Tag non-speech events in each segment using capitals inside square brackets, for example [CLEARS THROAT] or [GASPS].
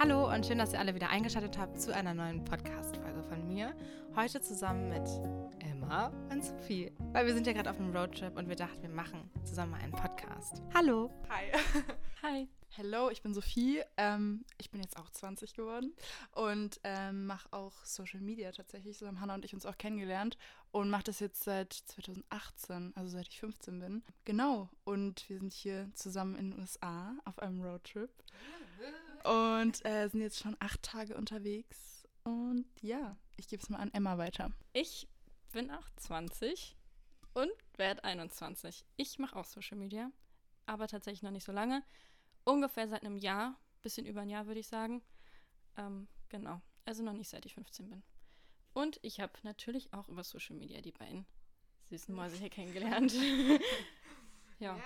Hallo und schön, dass ihr alle wieder eingeschaltet habt zu einer neuen Podcast-Folge von mir. Heute zusammen mit Emma und Sophie. Weil wir sind ja gerade auf einem Roadtrip und wir dachten, wir machen zusammen mal einen Podcast. Hallo. Hi. [LAUGHS] Hi. Hello, ich bin Sophie. Ähm, ich bin jetzt auch 20 geworden und ähm, mache auch Social Media tatsächlich. So haben Hannah und ich uns auch kennengelernt und mache das jetzt seit 2018, also seit ich 15 bin. Genau. Und wir sind hier zusammen in den USA auf einem Roadtrip und äh, sind jetzt schon acht Tage unterwegs. Und ja, ich gebe es mal an Emma weiter. Ich bin auch 20 und werde 21. Ich mache auch Social Media, aber tatsächlich noch nicht so lange. Ungefähr seit einem Jahr, bisschen über ein Jahr würde ich sagen. Ähm, genau, also noch nicht seit ich 15 bin. Und ich habe natürlich auch über Social Media die beiden süßen Mäuse hier kennengelernt. [LAUGHS] ja.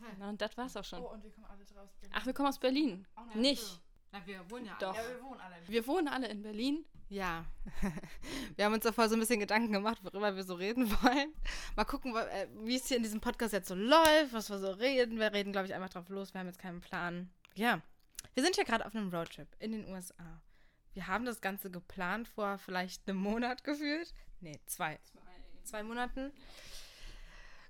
Toll. Na, und das war's auch schon. und wir kommen alle draus. Ach, wir kommen aus Berlin. Nicht. Na, wir wohnen ja Doch. Ja, wir wohnen alle. Wir wohnen alle in Berlin. Ja, [LAUGHS] wir haben uns davor so ein bisschen Gedanken gemacht, worüber wir so reden wollen. Mal gucken, äh, wie es hier in diesem Podcast jetzt so läuft, was wir so reden. Wir reden, glaube ich, einfach drauf los. Wir haben jetzt keinen Plan. Ja, wir sind hier gerade auf einem Roadtrip in den USA. Wir haben das Ganze geplant vor vielleicht einem Monat gefühlt. Nee, zwei. Zwei Monaten.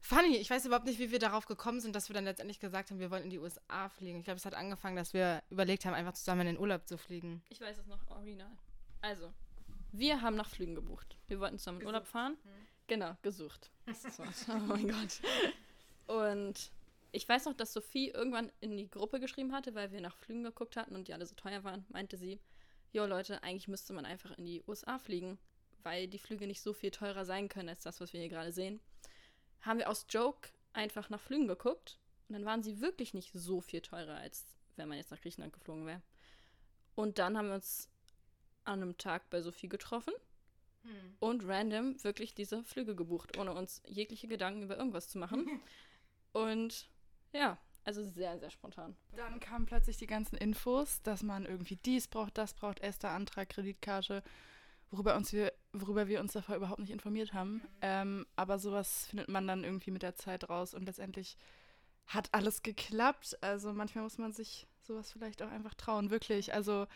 Funny, ich weiß überhaupt nicht, wie wir darauf gekommen sind, dass wir dann letztendlich gesagt haben, wir wollen in die USA fliegen. Ich glaube, es hat angefangen, dass wir überlegt haben, einfach zusammen in den Urlaub zu fliegen. Ich weiß es noch original. Also, wir haben nach Flügen gebucht. Wir wollten zusammen in Urlaub fahren. Genau, gesucht. Was. Oh mein Gott. Und ich weiß noch, dass Sophie irgendwann in die Gruppe geschrieben hatte, weil wir nach Flügen geguckt hatten und die alle so teuer waren, meinte sie, jo Leute, eigentlich müsste man einfach in die USA fliegen, weil die Flüge nicht so viel teurer sein können als das, was wir hier gerade sehen. Haben wir aus Joke einfach nach Flügen geguckt und dann waren sie wirklich nicht so viel teurer, als wenn man jetzt nach Griechenland geflogen wäre. Und dann haben wir uns an einem Tag bei Sophie getroffen und random wirklich diese Flüge gebucht, ohne uns jegliche Gedanken über irgendwas zu machen. [LAUGHS] und ja, also sehr, sehr spontan. Dann kamen plötzlich die ganzen Infos, dass man irgendwie dies braucht, das braucht, erster Antrag, Kreditkarte, worüber, uns wir, worüber wir uns davor überhaupt nicht informiert haben. Ähm, aber sowas findet man dann irgendwie mit der Zeit raus und letztendlich hat alles geklappt. Also manchmal muss man sich sowas vielleicht auch einfach trauen, wirklich. Also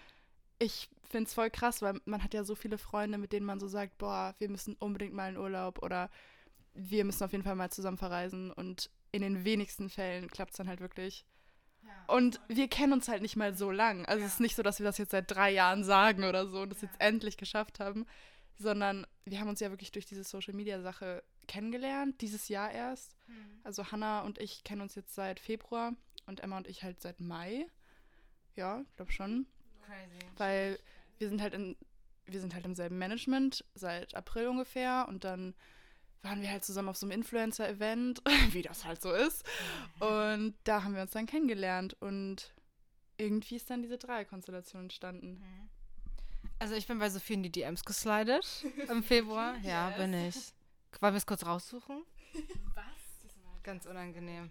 ich finde es voll krass, weil man hat ja so viele Freunde, mit denen man so sagt, boah, wir müssen unbedingt mal in Urlaub oder wir müssen auf jeden Fall mal zusammen verreisen und in den wenigsten Fällen klappt es dann halt wirklich. Und wir kennen uns halt nicht mal so lang. Also es ist nicht so, dass wir das jetzt seit drei Jahren sagen oder so und das jetzt endlich geschafft haben, sondern wir haben uns ja wirklich durch diese Social-Media-Sache kennengelernt, dieses Jahr erst. Also Hannah und ich kennen uns jetzt seit Februar und Emma und ich halt seit Mai. Ja, ich glaube schon. Crazy. Weil wir sind halt in, wir sind halt im selben Management seit April ungefähr und dann waren wir halt zusammen auf so einem Influencer-Event, [LAUGHS] wie das halt so ist. Und da haben wir uns dann kennengelernt und irgendwie ist dann diese Dreierkonstellation entstanden. Also ich bin bei Sophie in die DMs geslidet [LAUGHS] im Februar. Ja, bin ich. Wollen wir es kurz raussuchen? Was? [LAUGHS] Ganz unangenehm.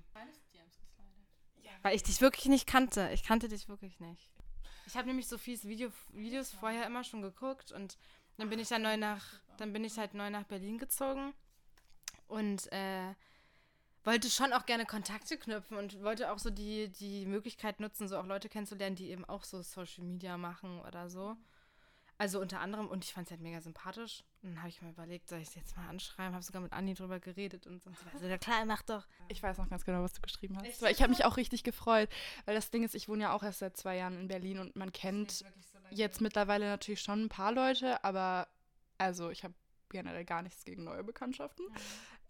Weil ich dich wirklich nicht kannte. Ich kannte dich wirklich nicht. Ich habe nämlich Sophies Video, Videos vorher immer schon geguckt und dann bin ich dann neu nach, dann bin ich halt neu nach Berlin gezogen und äh, wollte schon auch gerne Kontakte knüpfen und wollte auch so die, die Möglichkeit nutzen, so auch Leute kennenzulernen, die eben auch so Social Media machen oder so. Also unter anderem, und ich fand es halt mega sympathisch. Und dann habe ich mir überlegt, soll ich es jetzt mal anschreiben? Habe sogar mit Anni drüber geredet und so. Und sie war so, ja klar, mach doch. Ich weiß noch ganz genau, was du geschrieben hast. Echt Weil ich habe mich auch richtig gefreut, weil das Ding ist, ich wohne ja auch erst seit zwei Jahren in Berlin und man kennt jetzt mittlerweile natürlich schon ein paar Leute, aber also ich habe generell gar nichts gegen neue Bekanntschaften.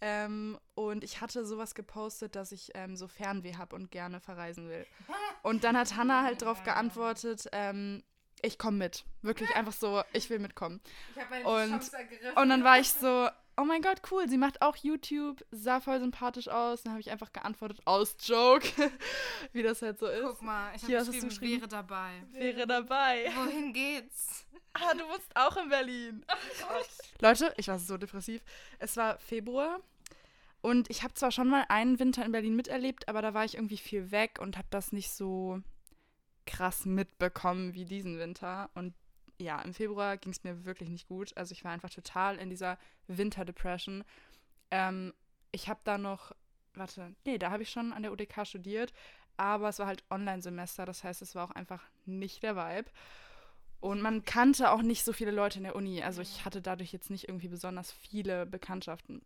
Ähm, und ich hatte sowas gepostet, dass ich ähm, so Fernweh habe und gerne verreisen will. [LAUGHS] Und dann hat Hannah halt darauf geantwortet, ähm, ich komme mit. Wirklich einfach so, ich will mitkommen. Ich Und-. Und dann war ich so, oh mein Gott, cool, sie macht auch YouTube, sah voll sympathisch aus. Dann habe ich einfach geantwortet, aus Joke, [LAUGHS] wie das halt so ist. Guck mal, ich Hier, habe geschrieben, geschrieben? wäre dabei. Wäre dabei. Wohin geht's? [LAUGHS] Ah, du wohnst auch in Berlin. Leute, ich war so depressiv. Es war Februar und ich habe zwar schon mal einen Winter in Berlin miterlebt, aber da war ich irgendwie viel weg und habe das nicht so krass mitbekommen wie diesen Winter. Und ja, im Februar ging es mir wirklich nicht gut. Also ich war einfach total in dieser Winterdepression. Ähm, ich habe da noch, warte, nee, da habe ich schon an der UDK studiert. aber es war halt Online-Semester, das heißt, es war auch einfach nicht der Vibe. Und man kannte auch nicht so viele Leute in der Uni. Also ich hatte dadurch jetzt nicht irgendwie besonders viele Bekanntschaften.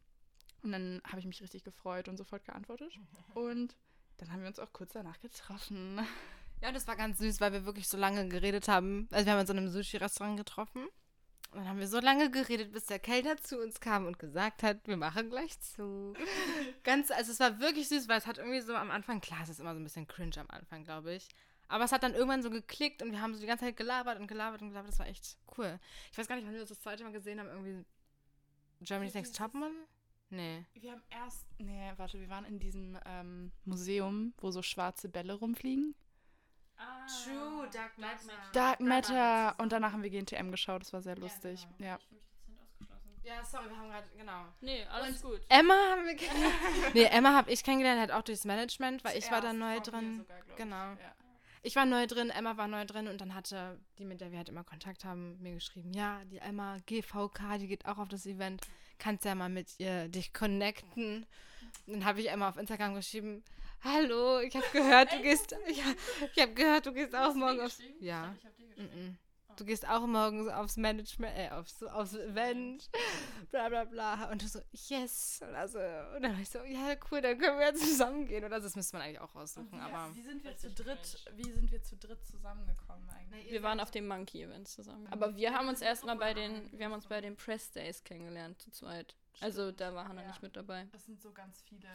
Und dann habe ich mich richtig gefreut und sofort geantwortet. Und dann haben wir uns auch kurz danach getroffen. Ja, und das war ganz süß, weil wir wirklich so lange geredet haben. Also wir haben uns in einem Sushi-Restaurant getroffen. Und dann haben wir so lange geredet, bis der Kellner zu uns kam und gesagt hat, wir machen gleich zu. [LAUGHS] Ganz, also es war wirklich süß, weil es hat irgendwie so am Anfang, klar, es ist immer so ein bisschen cringe am Anfang, glaube ich. Aber es hat dann irgendwann so geklickt und wir haben so die ganze Zeit gelabert und gelabert und gelabert. Das war echt cool. Ich weiß gar nicht, wann wir das das zweite Mal gesehen haben. Irgendwie Germany's Next Topmodel? Nee. Wir haben erst, nee, warte, wir waren in diesem ähm, Museum, wo so schwarze Bälle rumfliegen. Ah, True, Dark Matter. Dark Matter. Und danach haben wir GNTM geschaut, das war sehr lustig. genau. Ja. Ja, sorry, wir haben gerade, genau. Nee, alles gut. Emma haben wir kennengelernt. [LAUGHS] nee, Emma habe ich kennengelernt, halt auch durchs Management, weil ich war da neu drin. sogar. Genau. Ja. Ich war neu drin, Emma war neu drin und dann hatte die, mit der wir halt immer Kontakt haben, mir geschrieben, ja, die Emma GVK, die geht auch auf das Event, kannst ja mal mit ihr dich connecten. Und dann habe ich Emma auf Instagram geschrieben, hallo, ich habe gehört, du gehst, ja, ich habe gehört, du gehst auch morgen aufs, ja, mhm. du gehst auch morgens aufs Management, äh, aufs, aufs Event, bla bla bla. Und du so, yes. Und, also, und dann war ich so, ja, cool, dann können wir ja zusammen gehen. Oder das müsste man eigentlich auch raussuchen, aber... Wie sind wir zu dritt, wie sind wir zu dritt zusammengekommen eigentlich? Wir waren auf dem Monkey-Event zusammen. Aber wir haben uns erstmal bei den, wir haben uns bei den Press Days kennengelernt, zu zweit. Also da war Hannah Ja. nicht mit dabei. Das sind so ganz viele,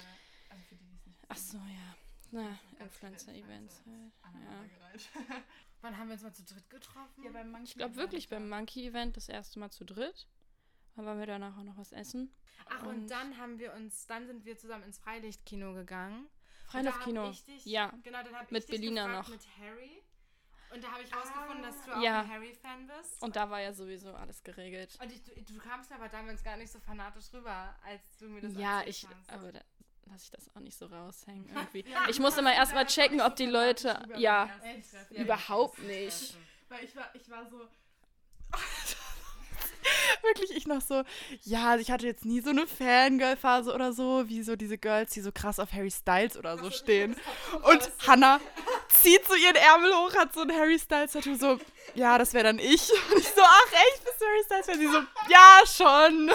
also für die, die es nicht Ach so, ja. Na, Influencer-Events halt. Ja. [LAUGHS] Wann haben wir uns mal zu dritt getroffen? Ja, beim Monkey Ich glaube wirklich beim Monkey-Event das erste Mal zu dritt. Dann waren wir danach auch noch was essen. Ach, und, Und- dann haben wir uns, dann sind wir zusammen ins Freilichtkino gegangen. Ich dich- Ja. Genau, dann habe Mit ich dich Belina gefragt noch. mit Harry. Und da habe ich rausgefunden, dass du auch Ja. ein Harry-Fan bist. Und da war ja sowieso alles geregelt. Und ich, du, du kamst aber damals gar nicht so fanatisch rüber, als du mir das Ja, ich, hast. aber da lasse ich das auch nicht so raushängen [LAUGHS] irgendwie. Ich muss immer erstmal checken, ob die Leute, ja? Ja, [LAUGHS] überhaupt nicht. Weil ich war, ich war so. [LAUGHS] Wirklich, ich noch so, ja, ich hatte jetzt nie so eine Fangirl-Phase oder so, wie so diese Girls, die so krass auf Harry Styles oder so stehen. Und Hannah zieht so ihren Ärmel hoch, hat so ein Harry Styles-Tattoo, so, ja, das wäre dann ich. Und ich so, ach echt, bist du Harry Styles-Fan? Sie so, ja, schon.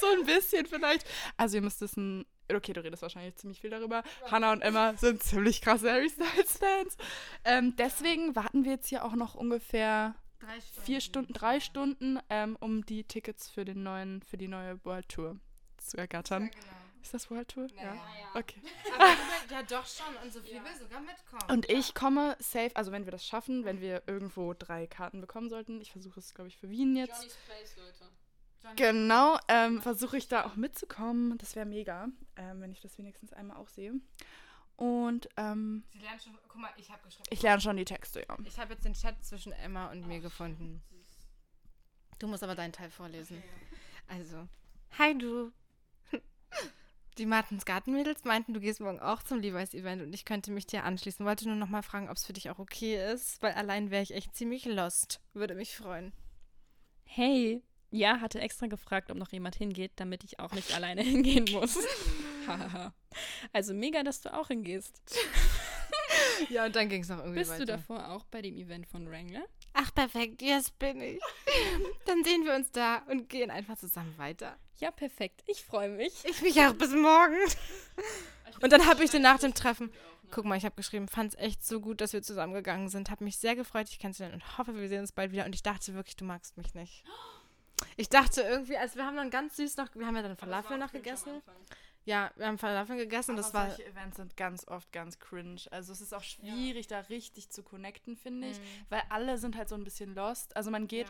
so ein bisschen vielleicht. Also ihr müsst wissen, okay, du redest wahrscheinlich ziemlich viel darüber. Hannah und Emma sind ziemlich krasse Harry Styles-Fans. Ähm, deswegen warten wir jetzt hier auch noch ungefähr Drei Stunden. vier Stunden, drei Stunden, ähm, um die Tickets für den neuen, für die neue World Tour zu Ja, ergattern. genau. Ist das World Tour? Ja, ja. Okay. Aber [LAUGHS] ja, doch schon. Und Sophie will sogar mitkommen. Und ich komme safe, also wenn wir das schaffen, wenn wir irgendwo drei Karten bekommen sollten, ich versuche es, glaube ich, für Wien jetzt. Johnny's Place, Leute. Johnny- Genau, ähm, versuche ich da auch mitzukommen. Das wäre mega, ähm, wenn ich das wenigstens einmal auch sehe. Und ähm, Sie lernen schon. Guck mal, ich habe geschrieben. ich lerne schon die Texte, ja. Ich habe jetzt den Chat zwischen Emma und mir gefunden. Du musst aber deinen Teil vorlesen. Also, hi du. [LAUGHS] Die Martins Gartenmädels meinten, du gehst morgen auch zum Levi's Event und ich könnte mich dir anschließen. Wollte nur noch mal fragen, ob es für dich auch okay ist, weil allein wäre ich echt ziemlich lost. Würde mich freuen. Hey, ja, hatte extra gefragt, ob noch jemand hingeht, damit ich auch nicht alleine [LAUGHS] hingehen muss. [LAUGHS] Also mega, dass du auch hingehst. [LAUGHS] Ja, und dann ging es noch irgendwie Bist weiter. du davor auch bei dem Event von Wrangler? Ach, perfekt, yes, bin ich. Dann sehen wir uns da und gehen einfach zusammen weiter. Ja, perfekt. Ich freue mich. Ich mich auch bis morgen. Und dann habe ich den nach dem Treffen, guck mal, ich habe geschrieben, fand es echt so gut, dass wir zusammengegangen sind. Habe mich sehr gefreut, dich kennenzulernen und hoffe, wir sehen uns bald wieder. Und ich dachte wirklich, du magst mich nicht. [GASPS] Ich dachte irgendwie, also wir haben dann ganz süß noch, wir haben ja dann Falafel noch gegessen. Ja, wir haben Falafel gegessen, das war. solche Events sind ganz oft ganz cringe. Also es ist auch schwierig, da richtig zu connecten, finde ich. Mhm. Weil alle sind halt so ein bisschen lost. Also man geht,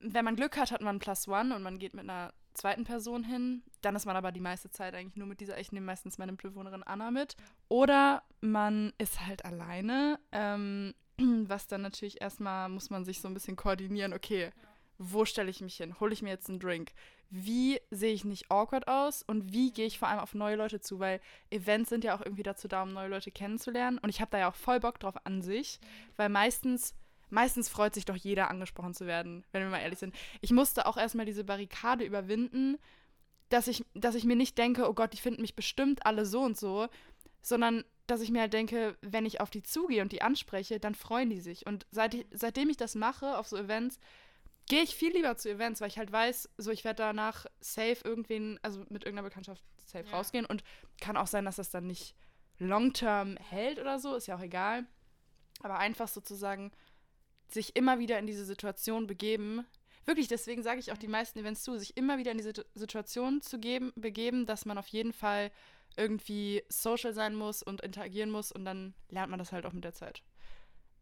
wenn man Glück hat, hat man Plus One und man geht mit einer zweiten Person hin. Dann ist man aber die meiste Zeit eigentlich nur mit dieser, ich nehme meistens meine Mitbewohnerin Anna mit. Oder man ist halt alleine. Ähm, [CLEARS THROAT] was dann natürlich erstmal muss man sich so ein bisschen koordinieren. Okay, wo stelle ich mich hin? Hole ich mir jetzt einen Drink? Wie sehe ich nicht awkward aus? Und wie gehe ich vor allem auf neue Leute zu? Weil Events sind ja auch irgendwie dazu da, um neue Leute kennenzulernen. Und ich habe da ja auch voll Bock drauf an sich. Weil meistens, meistens freut sich doch jeder, angesprochen zu werden, wenn wir mal ehrlich sind. Ich musste auch erstmal diese Barrikade überwinden, dass ich, dass ich mir nicht denke, oh Gott, die finden mich bestimmt alle so und so, sondern dass ich mir halt denke, wenn ich auf die zugehe und die anspreche, dann freuen die sich. Und seit seitdem ich das mache auf so Events, gehe ich viel lieber zu Events, weil ich halt weiß, so ich werde danach safe irgendwen, also mit irgendeiner Bekanntschaft safe Ja. rausgehen und kann auch sein, dass das dann nicht long-term hält oder so, ist ja auch egal. Aber einfach sozusagen sich immer wieder in diese Situation begeben. Wirklich, deswegen sage ich auch die meisten Events zu, sich immer wieder in diese Situ- Situation zu geben, begeben, dass man auf jeden Fall irgendwie social sein muss und interagieren muss und dann lernt man das halt auch mit der Zeit.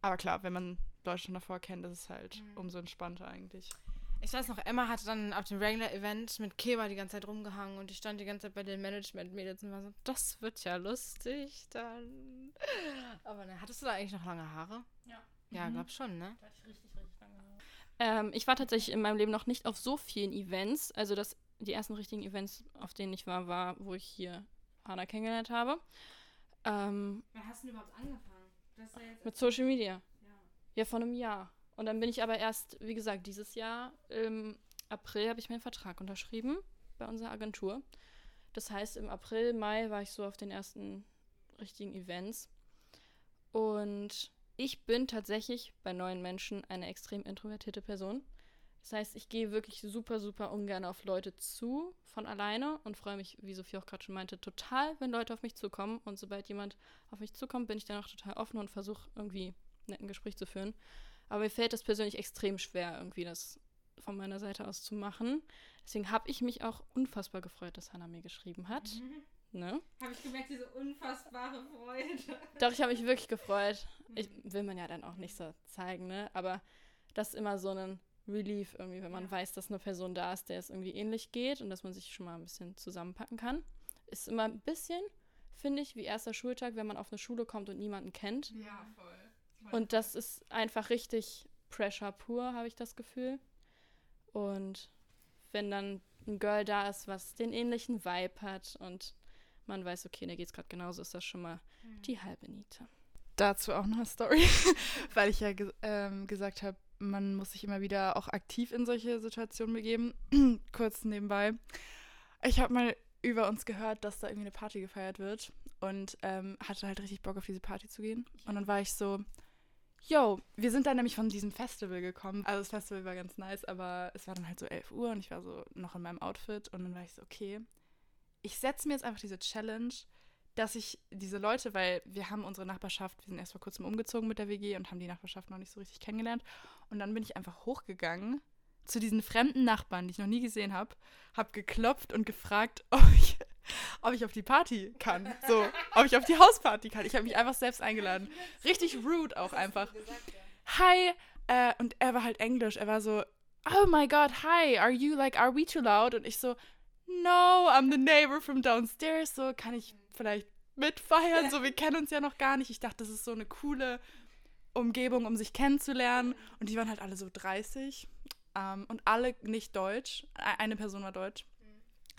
Aber klar, wenn man Leute schon davor kennt, ist es halt Mhm. umso entspannter eigentlich. Ich weiß noch, Emma hatte dann auf dem Regular-Event mit Keba die ganze Zeit rumgehangen und die stand die ganze Zeit bei den Management-Mädels und war so, das wird ja lustig dann. Aber ne, hattest du da eigentlich noch lange Haare? Ja. Ja, Mhm. glaub schon, ne? Ähm, ich war tatsächlich in meinem Leben noch nicht auf so vielen Events. Also das, die ersten richtigen Events, auf denen ich war, war, wo ich hier Hannah kennengelernt habe. Ähm, Wann hast du denn überhaupt angefangen? Mit Social Media. ja. Ja, vor einem Jahr. Und dann bin ich aber erst, wie gesagt, dieses Jahr im April habe ich meinen Vertrag unterschrieben bei unserer Agentur. Das heißt, im April, Mai war ich so auf den ersten richtigen Events. Und ich bin tatsächlich bei neuen Menschen eine extrem introvertierte Person. Das heißt, ich gehe wirklich super, super ungern auf Leute zu von alleine und freue mich, wie Sophie auch gerade schon meinte, total, wenn Leute auf mich zukommen. Und sobald jemand auf mich zukommt, bin ich dann auch total offen und versuche irgendwie netten Gespräch zu führen. Aber mir fällt das persönlich extrem schwer, irgendwie das von meiner Seite aus zu machen. Deswegen habe ich mich auch unfassbar gefreut, dass Hannah mir geschrieben hat. [LAUGHS] Ne? Habe ich gemerkt, diese unfassbare Freude. Doch, ich habe mich wirklich gefreut. Ich will man ja dann auch nicht so zeigen, ne? Aber das ist immer so ein Relief irgendwie, wenn man Ja. weiß, dass eine Person da ist, der es irgendwie ähnlich geht und dass man sich schon mal ein bisschen zusammenpacken kann. Ist immer ein bisschen, finde ich, wie erster Schultag, wenn man auf eine Schule kommt und niemanden kennt. Ja, voll. Und das ist einfach richtig Pressure pur, habe ich das Gefühl. Und wenn dann ein Girl da ist, was den ähnlichen Vibe hat und man weiß, okay, der geht's gerade genauso, ist das schon mal die halbe Niete. Dazu auch noch eine Story, [LAUGHS] weil ich ja ge ähm, gesagt habe, man muss sich immer wieder auch aktiv in solche Situationen begeben. [CLEARS THROAT] Kurz nebenbei. Ich habe mal über uns gehört, dass da irgendwie eine Party gefeiert wird und ähm, hatte halt richtig Bock auf diese Party zu gehen. Und dann war ich so, yo, wir sind dann nämlich von diesem Festival gekommen. Also das Festival war ganz nice, aber es war dann halt so 11 Uhr und ich war so noch in meinem Outfit und dann war ich so, okay, ich setze mir jetzt einfach diese Challenge, dass ich diese Leute, weil wir haben unsere Nachbarschaft, wir sind erst vor kurzem umgezogen mit der WG und haben die Nachbarschaft noch nicht so richtig kennengelernt. Und dann bin ich einfach hochgegangen zu diesen fremden Nachbarn, die ich noch nie gesehen habe, habe geklopft und gefragt, [LAUGHS] ob ich, ob ich auf die Party kann. So, ob ich auf die Hausparty kann. Ich habe mich einfach selbst eingeladen. Richtig rude auch einfach. Hi. Äh, und er war halt Englisch. Er war so, oh my God, hi, are you like, are we too loud? Und ich so, no, I'm the neighbor from downstairs. So, kann ich vielleicht mitfeiern? So, wir kennen uns ja noch gar nicht. Ich dachte, das ist so eine coole Umgebung, um sich kennenzulernen. Und die waren halt alle so 30 ähm, und alle nicht deutsch. Eine Person war deutsch.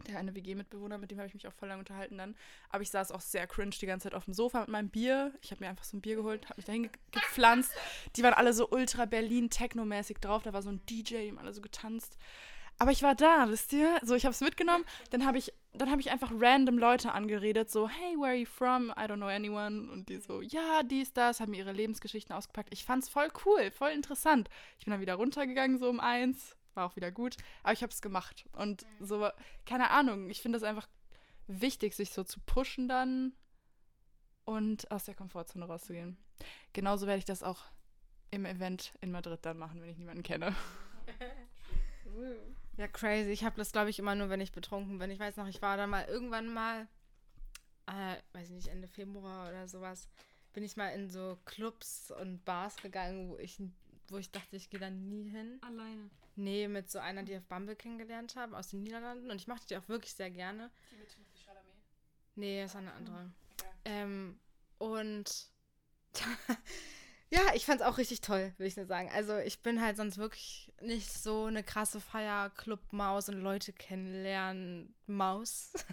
Der eine WG-Mitbewohner, mit dem habe ich mich auch voll lang unterhalten dann. Aber ich saß auch sehr cringe die ganze Zeit auf dem Sofa mit meinem Bier. Ich habe mir einfach so ein Bier geholt, habe mich dahin ge gepflanzt. Die waren alle so ultra Berlin-Techno-mäßig drauf. Da war so ein DJ, die haben alle so getanzt. Aber ich war da, wisst ihr? So, ich habe es mitgenommen. Dann habe ich, dann habe ich einfach random Leute angeredet, so, hey, where are you from? I don't know anyone. Und die so, ja, dies, das, haben mir ihre Lebensgeschichten ausgepackt. Ich fand's voll cool, voll interessant. Ich bin dann wieder runtergegangen, so um eins. War auch wieder gut. Aber ich habe es gemacht. Und so, keine Ahnung, ich finde es einfach wichtig, sich so zu pushen dann und aus der Komfortzone rauszugehen. Genauso werde ich das auch im Event in Madrid dann machen, wenn ich niemanden kenne. [LAUGHS] Ja, crazy. Ich habe das, glaube ich, immer nur, wenn ich betrunken bin. Ich weiß noch, ich war da mal irgendwann mal, äh, weiß ich nicht, Ende Februar oder sowas, bin ich mal in so Clubs und Bars gegangen, wo ich, wo ich dachte, ich gehe da nie hin. Alleine. Nee, mit so einer, die ich auf Bumble kennengelernt habe, aus den Niederlanden. Und ich mochte die auch wirklich sehr gerne. Nee, das ist eine andere. Ähm, und [LAUGHS] ja, ich fand's auch richtig toll, will ich nur sagen. Also ich bin halt sonst wirklich nicht so eine krasse Feierclub-Maus und Leute kennenlernen Maus. [LAUGHS]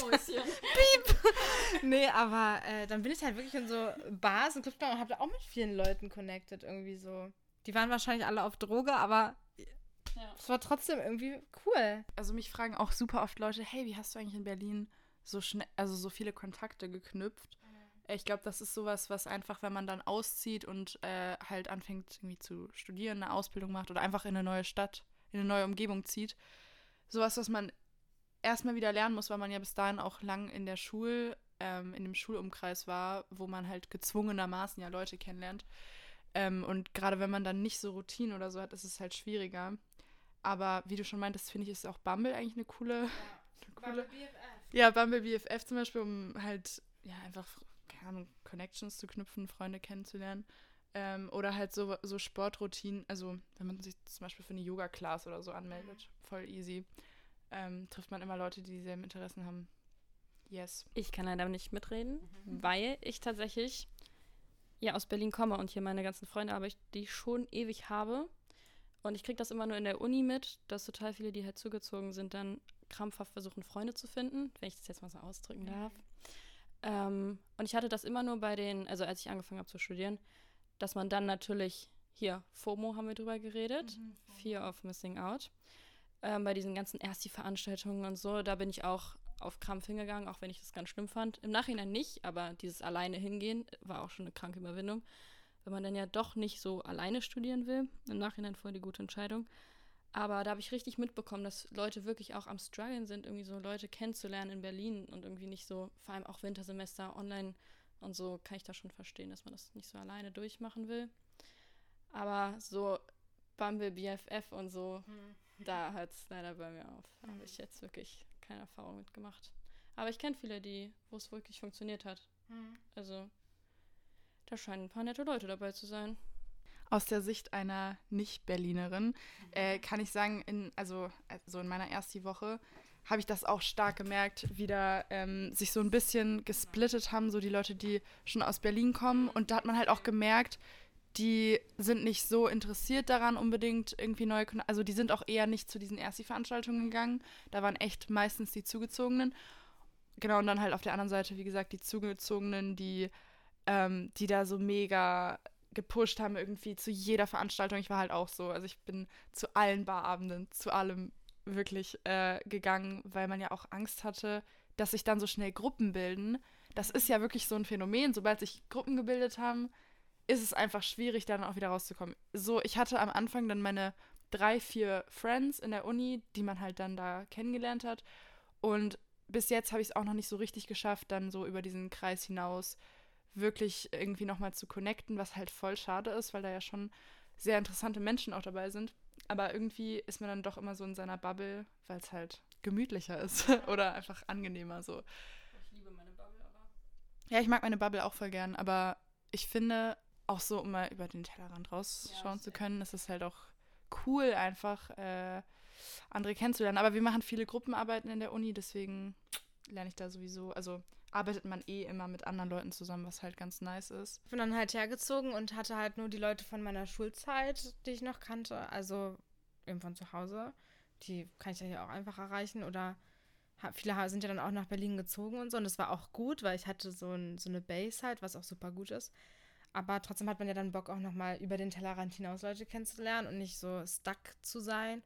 Mäuschen. nee, aber äh, dann bin ich halt wirklich in so Bars und Clubs und hab da auch mit vielen Leuten connected irgendwie so. Die waren wahrscheinlich alle auf Droge, aber Ja. es war trotzdem irgendwie cool. Also mich fragen auch super oft Leute, hey, wie hast du eigentlich in Berlin so schnell, also so viele Kontakte geknüpft. Ich glaube, das ist sowas, was einfach, wenn man dann auszieht und äh, halt anfängt irgendwie zu studieren, eine Ausbildung macht oder einfach in eine neue Stadt, in eine neue Umgebung zieht, sowas, was man erstmal wieder lernen muss, weil man ja bis dahin auch lang in der Schule, ähm, in dem Schulumkreis war, wo man halt gezwungenermaßen ja Leute kennenlernt. Ähm, und gerade wenn man dann nicht so Routine oder so hat, ist es halt schwieriger. Aber wie du schon meintest, finde ich, ist auch Bumble eigentlich eine coole. Ja, [LAUGHS] eine coole, Bumble BFF. Ja, Bumble BFF zum Beispiel, um halt, ja, einfach, Ahnung, Connections zu knüpfen, Freunde kennenzulernen. Ähm, oder halt so, so Sportroutinen, also wenn man sich zum Beispiel für eine Yoga-Class oder so anmeldet, mhm. voll easy, ähm, trifft man immer Leute, die dieselben Interessen haben. Yes. Ich kann leider nicht mitreden, mhm. weil ich tatsächlich ja aus Berlin komme und hier meine ganzen Freunde habe, die ich schon ewig habe. Und ich kriege das immer nur in der Uni mit, dass total viele, die halt zugezogen sind, dann krampfhaft versuchen, Freunde zu finden, wenn ich das jetzt mal so ausdrücken darf. Ähm, und ich hatte das immer nur bei den, also als ich angefangen habe zu studieren, dass man dann natürlich, hier, FOMO haben wir drüber geredet, mhm, Fear of Missing Out. Ähm, bei diesen ganzen Ersti-Veranstaltungen und so, da bin ich auch auf Krampf hingegangen, auch wenn ich das ganz schlimm fand. Im Nachhinein nicht, aber dieses alleine hingehen war auch schon eine kranke Überwindung wenn man dann ja doch nicht so alleine studieren will. Im Nachhinein voll die gute Entscheidung. Aber da habe ich richtig mitbekommen, dass Leute wirklich auch am Struggeln sind, irgendwie so Leute kennenzulernen in Berlin und irgendwie nicht so, vor allem auch Wintersemester online und so, kann ich da schon verstehen, dass man das nicht so alleine durchmachen will. Aber so Bumble, BFF und so, hm. da [LAUGHS] hört es leider bei mir auf. Da habe ich jetzt wirklich keine Erfahrung mitgemacht. Aber ich kenne viele, die, wo es wirklich funktioniert hat. Hm. Also da scheinen ein paar nette Leute dabei zu sein. Aus der Sicht einer Nicht-Berlinerin äh, kann ich sagen, in, also, also in meiner ersten Woche habe ich das auch stark gemerkt, wie da ähm, sich so ein bisschen gesplittet haben, so die Leute, die schon aus Berlin kommen. Und da hat man halt auch gemerkt, die sind nicht so interessiert daran, unbedingt irgendwie neue, also die sind auch eher nicht zu diesen Ersti-Veranstaltungen gegangen. Da waren echt meistens die Zugezogenen. Genau, und dann halt auf der anderen Seite, wie gesagt, die Zugezogenen, die ähm, die da so mega gepusht haben, irgendwie zu jeder Veranstaltung. Ich war halt auch so. Also ich bin zu allen Barabenden, zu allem wirklich äh, gegangen, weil man ja auch Angst hatte, dass sich dann so schnell Gruppen bilden. Das ist ja wirklich so ein Phänomen. Sobald sich Gruppen gebildet haben, ist es einfach schwierig, dann auch wieder rauszukommen. So, ich hatte am Anfang dann meine drei, vier Friends in der Uni, die man halt dann da kennengelernt hat. Und bis jetzt habe ich es auch noch nicht so richtig geschafft, dann so über diesen Kreis hinaus wirklich irgendwie nochmal zu connecten, was halt voll schade ist, weil da ja schon sehr interessante Menschen auch dabei sind. Aber irgendwie ist man dann doch immer so in seiner Bubble, weil es halt gemütlicher ist [LAUGHS] oder einfach angenehmer so. Ich liebe meine Bubble, aber. Ja, ich mag meine Bubble auch voll gern, aber ich finde, auch so, um mal über den Tellerrand rausschauen ja, zu können, ist es halt auch cool, einfach äh, andere kennenzulernen. Aber wir machen viele Gruppenarbeiten in der Uni, deswegen lerne ich da sowieso, also arbeitet man eh immer mit anderen Leuten zusammen, was halt ganz nice ist. Ich bin dann halt hergezogen und hatte halt nur die Leute von meiner Schulzeit, die ich noch kannte, also eben von zu Hause. Die kann ich ja hier auch einfach erreichen oder viele sind ja dann auch nach Berlin gezogen und so und das war auch gut, weil ich hatte so, ein, so eine Base halt, was auch super gut ist. Aber trotzdem hat man ja dann Bock auch nochmal über den Tellerrand hinaus Leute kennenzulernen und nicht so stuck zu sein.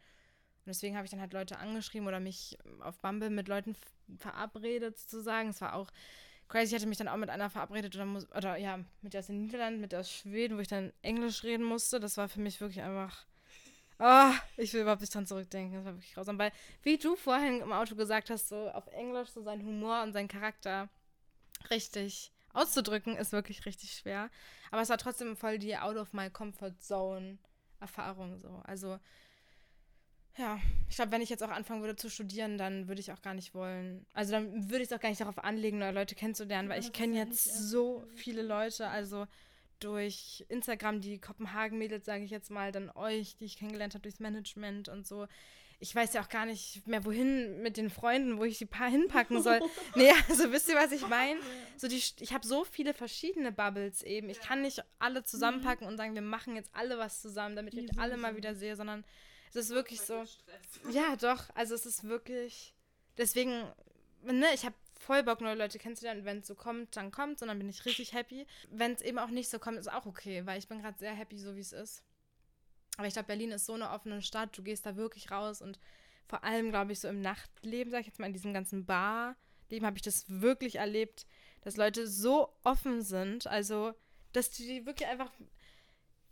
Und deswegen habe ich dann halt Leute angeschrieben oder mich auf Bumble mit Leuten verabredet sozusagen. Es war auch crazy. Ich hatte mich dann auch mit einer verabredet oder, muss, oder ja, mit der aus den Niederlanden, mit der aus Schweden, wo ich dann Englisch reden musste. Das war für mich wirklich einfach. Oh, ich will überhaupt nicht dran zurückdenken. Das war wirklich grausam. Weil, wie du vorhin im Auto gesagt hast, so auf Englisch so sein Humor und sein Charakter richtig auszudrücken, ist wirklich richtig schwer. Aber es war trotzdem voll die Out of my Comfort Zone Erfahrung so. Also ja, ich glaube, wenn ich jetzt auch anfangen würde zu studieren, dann würde ich auch gar nicht wollen. Also dann würde ich es auch gar nicht darauf anlegen, neue Leute kennenzulernen, weil ich kenne jetzt so viele Leute, also durch Instagram, die Kopenhagen-Mädels, sage ich jetzt mal, dann euch, die ich kennengelernt habe durchs Management und so. Ich weiß ja auch gar nicht mehr, wohin mit den Freunden, wo ich die paar hinpacken soll. [LAUGHS] nee, also wisst ihr, was ich meine? So ich habe so viele verschiedene Bubbles eben. Ich kann nicht alle zusammenpacken und sagen, wir machen jetzt alle was zusammen, damit ich euch alle mal wieder sehe, sondern es ist wirklich so. [LAUGHS] Ja, doch. Also es ist wirklich. Deswegen, ne, ich habe voll Bock, neue Leute kennenzulernen. Wenn es so kommt, dann kommt und dann bin ich richtig happy. Wenn es eben auch nicht so kommt, ist auch okay, weil ich bin gerade sehr happy, so wie es ist. Aber ich glaube, Berlin ist so eine offene Stadt. Du gehst da wirklich raus und vor allem, glaube ich, so im Nachtleben, sag ich jetzt mal, in diesem ganzen Bar, Leben habe ich das wirklich erlebt, dass Leute so offen sind, also dass die wirklich einfach,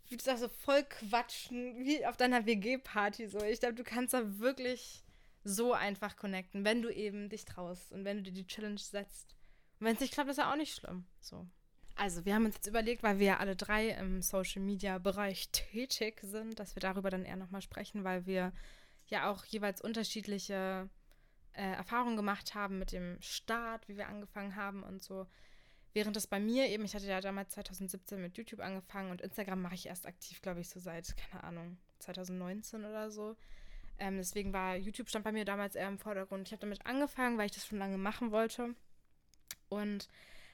wie du sagst, so voll quatschen, wie auf deiner WG-Party so. Ich glaube, du kannst da wirklich so einfach connecten, wenn du eben dich traust und wenn du dir die Challenge setzt. Und wenn es nicht klappt, ist ja auch nicht schlimm. So. Also, wir haben uns jetzt überlegt, weil wir ja alle drei im Social Media Bereich tätig sind, dass wir darüber dann eher nochmal sprechen, weil wir ja auch jeweils unterschiedliche äh, Erfahrungen gemacht haben mit dem Start, wie wir angefangen haben und so. Während das bei mir eben, ich hatte ja damals 2017 mit YouTube angefangen und Instagram mache ich erst aktiv, glaube ich, so seit, keine Ahnung, 2019 oder so. Ähm, deswegen war YouTube stand bei mir damals eher im Vordergrund. Ich habe damit angefangen, weil ich das schon lange machen wollte. Und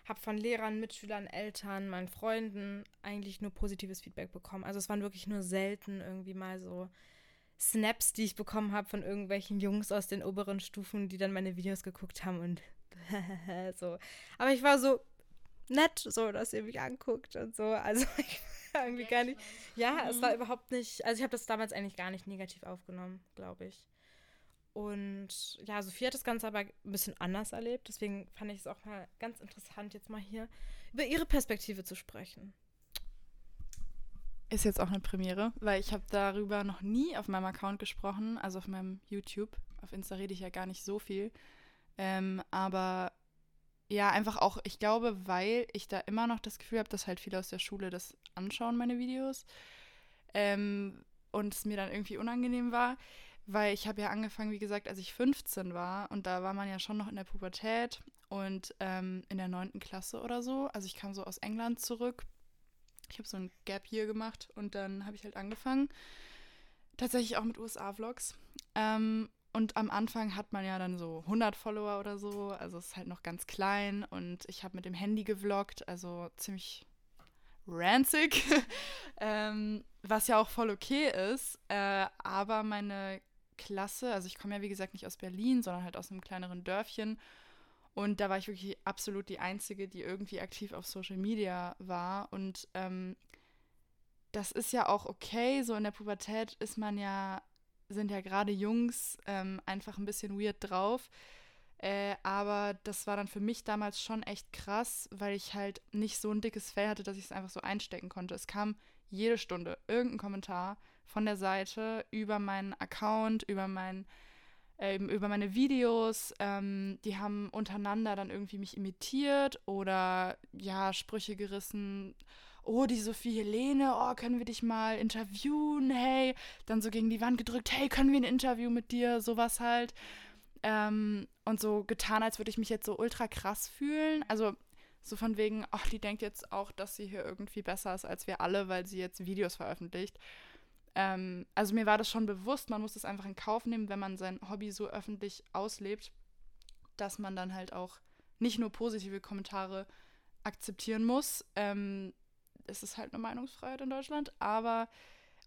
habe von Lehrern, Mitschülern, Eltern, meinen Freunden eigentlich nur positives Feedback bekommen. Also es waren wirklich nur selten irgendwie mal so Snaps, die ich bekommen habe von irgendwelchen Jungs aus den oberen Stufen, die dann meine Videos geguckt haben und [LAUGHS] so. Aber ich war so nett, so, dass ihr mich anguckt und so. Also [LAUGHS] ich irgendwie gar nicht. Ja, es war überhaupt nicht. Also ich habe das damals eigentlich gar nicht negativ aufgenommen, glaube ich. Und ja, Sophie hat das Ganze aber ein bisschen anders erlebt. Deswegen fand ich es auch mal ganz interessant, jetzt mal hier über ihre Perspektive zu sprechen. Ist jetzt auch eine Premiere, weil ich habe darüber noch nie auf meinem Account gesprochen, also auf meinem YouTube. Auf Insta rede ich ja gar nicht so viel. Ähm, aber ja, einfach auch, ich glaube, weil ich da immer noch das Gefühl habe, dass halt viele aus der Schule das anschauen, meine Videos. Ähm, und es mir dann irgendwie unangenehm war weil ich habe ja angefangen, wie gesagt, als ich 15 war und da war man ja schon noch in der Pubertät und ähm, in der 9. Klasse oder so. Also ich kam so aus England zurück. Ich habe so ein Gap hier gemacht und dann habe ich halt angefangen. Tatsächlich auch mit USA-Vlogs. Ähm, und am Anfang hat man ja dann so 100 Follower oder so. Also es ist halt noch ganz klein und ich habe mit dem Handy gevloggt, also ziemlich ranzig, [LAUGHS] ähm, was ja auch voll okay ist. Äh, aber meine Klasse. Also ich komme ja, wie gesagt, nicht aus Berlin, sondern halt aus einem kleineren Dörfchen. Und da war ich wirklich absolut die Einzige, die irgendwie aktiv auf Social Media war. Und ähm, das ist ja auch okay. So in der Pubertät ist man ja, sind ja gerade Jungs ähm, einfach ein bisschen weird drauf. Äh, aber das war dann für mich damals schon echt krass, weil ich halt nicht so ein dickes Fell hatte, dass ich es einfach so einstecken konnte. Es kam jede Stunde irgendein Kommentar von der Seite über meinen Account, über mein äh, über meine Videos. Ähm, die haben untereinander dann irgendwie mich imitiert oder ja, Sprüche gerissen. Oh, die Sophie Helene, oh, können wir dich mal interviewen? Hey, dann so gegen die Wand gedrückt, hey, können wir ein Interview mit dir? Sowas halt. Ähm, und so getan, als würde ich mich jetzt so ultra krass fühlen. Also so von wegen, ach, [LAUGHS] die denkt jetzt auch, dass sie hier irgendwie besser ist als wir alle, weil sie jetzt Videos veröffentlicht. Ähm, also mir war das schon bewusst, man muss es einfach in Kauf nehmen, wenn man sein Hobby so öffentlich auslebt, dass man dann halt auch nicht nur positive Kommentare akzeptieren muss. Ähm, es ist halt eine Meinungsfreiheit in Deutschland, aber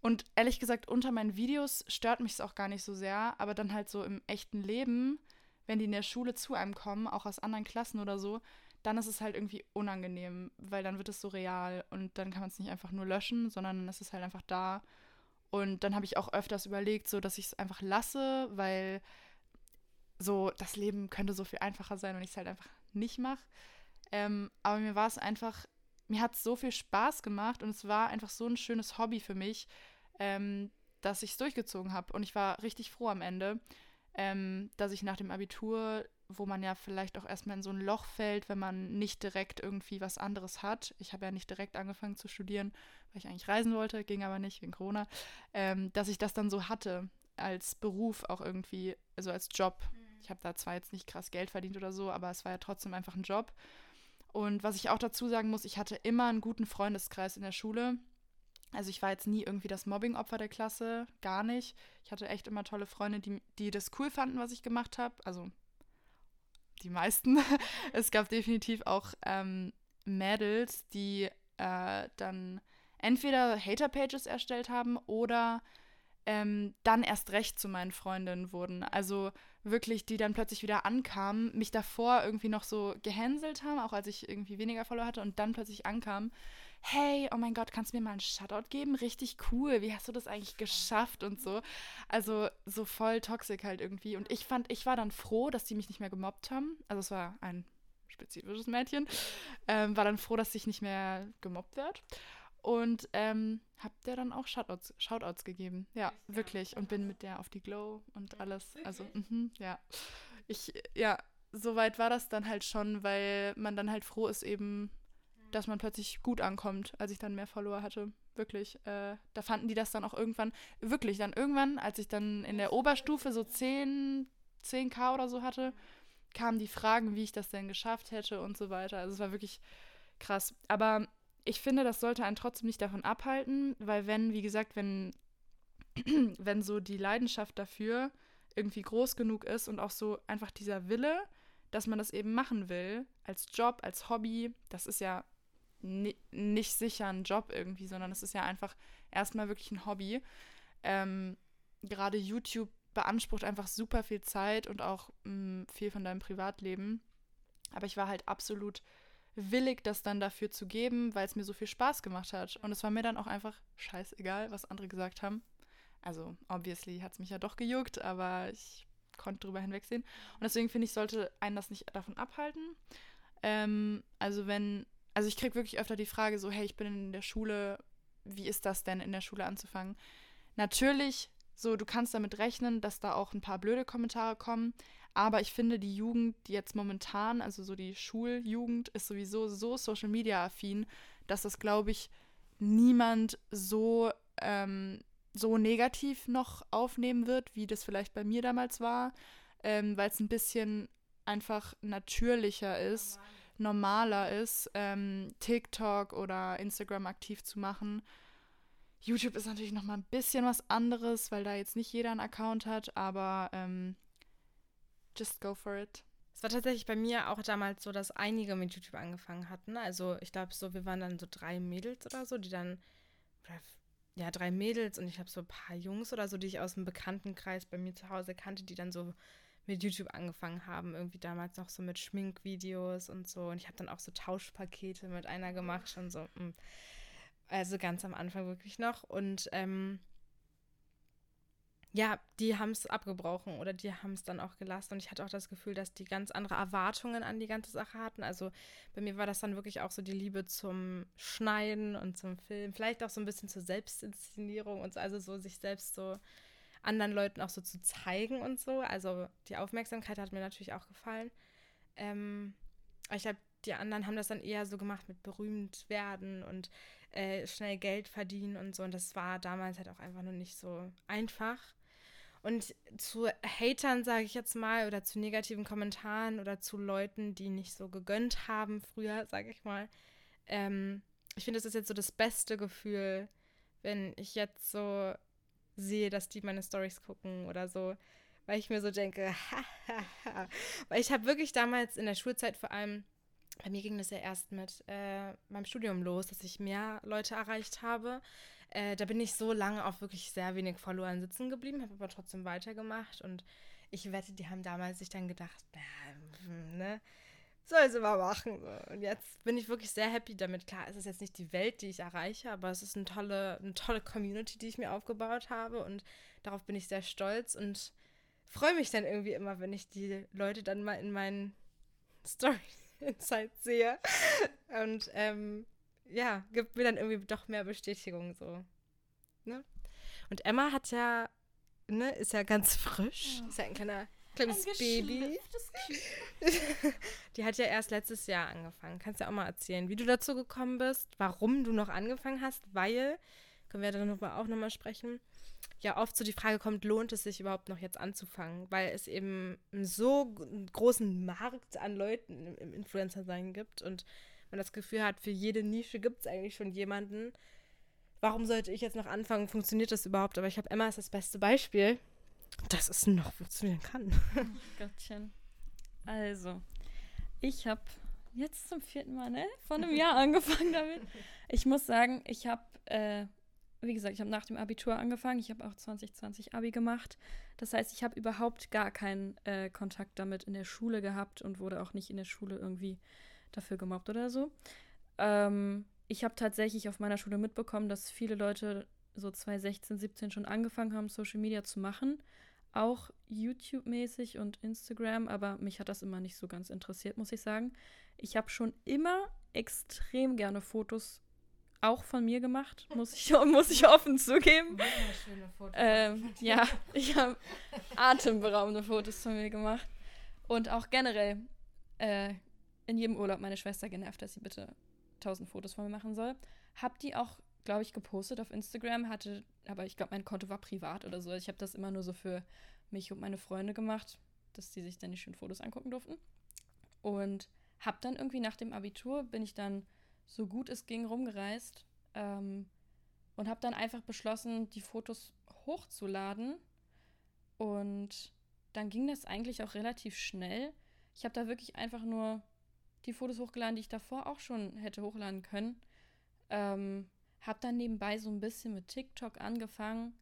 und ehrlich gesagt, unter meinen Videos stört mich es auch gar nicht so sehr, aber dann halt so im echten Leben, wenn die in der Schule zu einem kommen, auch aus anderen Klassen oder so, dann ist es halt irgendwie unangenehm, weil dann wird es so real und dann kann man es nicht einfach nur löschen, sondern dann ist es halt einfach da und dann habe ich auch öfters überlegt, so dass ich es einfach lasse, weil so das Leben könnte so viel einfacher sein, wenn ich es halt einfach nicht mache. Ähm, aber mir war es einfach, mir hat es so viel Spaß gemacht und es war einfach so ein schönes Hobby für mich, ähm, dass ich es durchgezogen habe. Und ich war richtig froh am Ende, ähm, dass ich nach dem Abitur wo man ja vielleicht auch erstmal in so ein Loch fällt, wenn man nicht direkt irgendwie was anderes hat. Ich habe ja nicht direkt angefangen zu studieren, weil ich eigentlich reisen wollte, ging aber nicht wegen Corona, ähm, dass ich das dann so hatte als Beruf auch irgendwie, also als Job. Mhm. Ich habe da zwar jetzt nicht krass Geld verdient oder so, aber es war ja trotzdem einfach ein Job. Und was ich auch dazu sagen muss, ich hatte immer einen guten Freundeskreis in der Schule. Also ich war jetzt nie irgendwie das Mobbing-Opfer der Klasse, gar nicht. Ich hatte echt immer tolle Freunde, die, die das cool fanden, was ich gemacht habe. Also die meisten. [LAUGHS] es gab definitiv auch ähm, Mädels, die äh, dann entweder Hater-Pages erstellt haben oder ähm, dann erst recht zu meinen Freundinnen wurden. Also wirklich, die dann plötzlich wieder ankamen, mich davor irgendwie noch so gehänselt haben, auch als ich irgendwie weniger Follower hatte und dann plötzlich ankamen. hey, oh mein Gott, kannst du mir mal einen Shoutout geben? Richtig cool, wie hast du das eigentlich geschafft und so. Also so voll toxisch halt irgendwie. Und ich fand, ich war dann froh, dass die mich nicht mehr gemobbt haben. Also es war ein spezifisches Mädchen. Ähm, war dann froh, dass ich nicht mehr gemobbt werde. Und ähm, hab der dann auch Shoutouts, Shoutouts gegeben. Ja, wirklich. Und bin mit der auf die Glow und alles. Also, mh, ja. Ich, ja, soweit war das dann halt schon, weil man dann halt froh ist eben, dass man plötzlich gut ankommt, als ich dann mehr Follower hatte. Wirklich. Äh, da fanden die das dann auch irgendwann, wirklich, dann irgendwann, als ich dann in der Oberstufe so 10, 10k oder so hatte, kamen die Fragen, wie ich das denn geschafft hätte und so weiter. Also es war wirklich krass. Aber ich finde, das sollte einen trotzdem nicht davon abhalten, weil wenn, wie gesagt, wenn, [CLEARS THROAT] wenn so die Leidenschaft dafür irgendwie groß genug ist und auch so einfach dieser Wille, dass man das eben machen will, als Job, als Hobby, das ist ja ni nicht sicher ein Job irgendwie, sondern es ist ja einfach erstmal wirklich ein Hobby. Ähm, gerade YouTube beansprucht einfach super viel Zeit und auch mh, mm, viel von deinem Privatleben. Aber ich war halt absolut willig, das dann dafür zu geben, weil es mir so viel Spaß gemacht hat. Und es war mir dann auch einfach scheißegal, was andere gesagt haben. Also, obviously hat es mich ja doch gejuckt, aber ich konnte drüber hinwegsehen. Und deswegen finde ich, sollte einen das nicht davon abhalten. Ähm, also, wenn, also ich kriege wirklich öfter die Frage so, hey, ich bin in der Schule, wie ist das denn, in der Schule anzufangen? Natürlich, so, du kannst damit rechnen, dass da auch ein paar blöde Kommentare kommen, aber ich finde, die Jugend, jetzt momentan, also so die Schuljugend, ist sowieso so Social Media affin, dass das, glaube ich, niemand so, ähm, so negativ noch aufnehmen wird, wie das vielleicht bei mir damals war, ähm, weil es ein bisschen einfach natürlicher ist, normaler ist, ähm, TikTok oder Instagram aktiv zu machen. YouTube ist natürlich noch mal ein bisschen was anderes, weil da jetzt nicht jeder einen Account hat, aber ähm, Just go for it. Es war tatsächlich bei mir auch damals so, dass einige mit YouTube angefangen hatten. Also ich glaube so, wir waren dann so drei Mädels oder so, die dann, ja, drei Mädels und ich habe so ein paar Jungs oder so, die ich aus dem Bekanntenkreis bei mir zu Hause kannte, die dann so mit YouTube angefangen haben. Irgendwie damals noch so mit Schminkvideos und so. Und ich habe dann auch so Tauschpakete mit einer gemacht und so. Mm. Also ganz am Anfang wirklich noch. Und ähm, ja, die haben es abgebrochen oder die haben es dann auch gelassen. Und ich hatte auch das Gefühl, dass die ganz andere Erwartungen an die ganze Sache hatten. Also bei mir war das dann wirklich auch so die Liebe zum Schneiden und zum Film. Vielleicht auch so ein bisschen zur Selbstinszenierung und so, also so sich selbst so anderen Leuten auch so zu zeigen und so. Also die Aufmerksamkeit hat mir natürlich auch gefallen. Ähm, ich glaube, die anderen haben das dann eher so gemacht mit berühmt werden und äh, schnell Geld verdienen und so. Und das war damals halt auch einfach nur nicht so einfach. Und zu Hatern, sage ich jetzt mal, oder zu negativen Kommentaren oder zu Leuten, die nicht so gegönnt haben früher, sage ich mal. Ähm, ich finde, das ist jetzt so das beste Gefühl, wenn ich jetzt so sehe, dass die meine Stories gucken oder so, weil ich mir so denke, [LAUGHS] weil ich habe wirklich damals in der Schulzeit vor allem, bei mir ging das ja erst mit äh, meinem Studium los, dass ich mehr Leute erreicht habe. Äh, da bin ich so lange auf wirklich sehr wenig Followern sitzen geblieben, habe aber trotzdem weitergemacht und ich wette, die haben damals sich dann gedacht, na, hm, ne, soll sie mal machen. Und jetzt bin ich wirklich sehr happy damit. Klar, es ist jetzt nicht die Welt, die ich erreiche, aber es ist eine tolle, eine tolle Community, die ich mir aufgebaut habe und darauf bin ich sehr stolz und freue mich dann irgendwie immer, wenn ich die Leute dann mal in meinen [LAUGHS] Story Insights sehe. Und ähm, ja, gibt mir dann irgendwie doch mehr Bestätigung so. Ne? Und Emma hat ja, ne, ist ja ganz [LAUGHS] frisch. Ja. Ist ja ein kleiner kleines ein Baby. [LAUGHS] Die hat ja erst letztes Jahr angefangen. Kannst ja auch mal erzählen, wie du dazu gekommen bist, warum du noch angefangen hast, weil, können wir dann auch nochmal sprechen, ja oft so die Frage kommt, lohnt es sich überhaupt noch jetzt anzufangen, weil es eben einen so großen Markt an Leuten im Influencer-Sein gibt und man das Gefühl hat, für jede Nische gibt es eigentlich schon jemanden. Warum sollte ich jetzt noch anfangen? Funktioniert das überhaupt? Aber ich habe Emma ist das beste Beispiel, dass es noch funktionieren kann. [LAUGHS] Gottchen. Also, ich habe jetzt zum vierten Mal, ne? Vor einem Jahr angefangen damit. Ich muss sagen, ich habe, äh, wie gesagt, ich habe nach dem Abitur angefangen. Ich habe auch 2020 Abi gemacht. Das heißt, ich habe überhaupt gar keinen äh, Kontakt damit in der Schule gehabt und wurde auch nicht in der Schule irgendwie dafür gemobbt oder so. Ähm, ich habe tatsächlich auf meiner Schule mitbekommen, dass viele Leute so 2016, 17 schon angefangen haben, Social Media zu machen. Auch YouTube-mäßig und Instagram, aber mich hat das immer nicht so ganz interessiert, muss ich sagen. Ich habe schon immer extrem gerne Fotos auch von mir gemacht, muss ich, [LAUGHS] muss ich offen zugeben. Wunderschöne Fotos. Ähm, ja, ich habe atemberaubende Fotos von mir gemacht. Und auch generell äh, in jedem Urlaub meine Schwester genervt, dass sie bitte 1000 Fotos von mir machen soll. Hab die auch, glaube ich, gepostet auf Instagram, hatte, aber ich glaube, mein Konto war privat oder so. Ich habe das immer nur so für mich und meine Freunde gemacht, dass die sich dann die schönen Fotos angucken durften. Und hab dann irgendwie nach dem Abitur bin ich dann so gut es ging rumgereist ähm, und habe dann einfach beschlossen, die Fotos hochzuladen. Und dann ging das eigentlich auch relativ schnell. Ich habe da wirklich einfach nur die Fotos hochgeladen, die ich davor auch schon hätte hochladen können. Ähm, habe dann nebenbei so ein bisschen mit TikTok angefangen.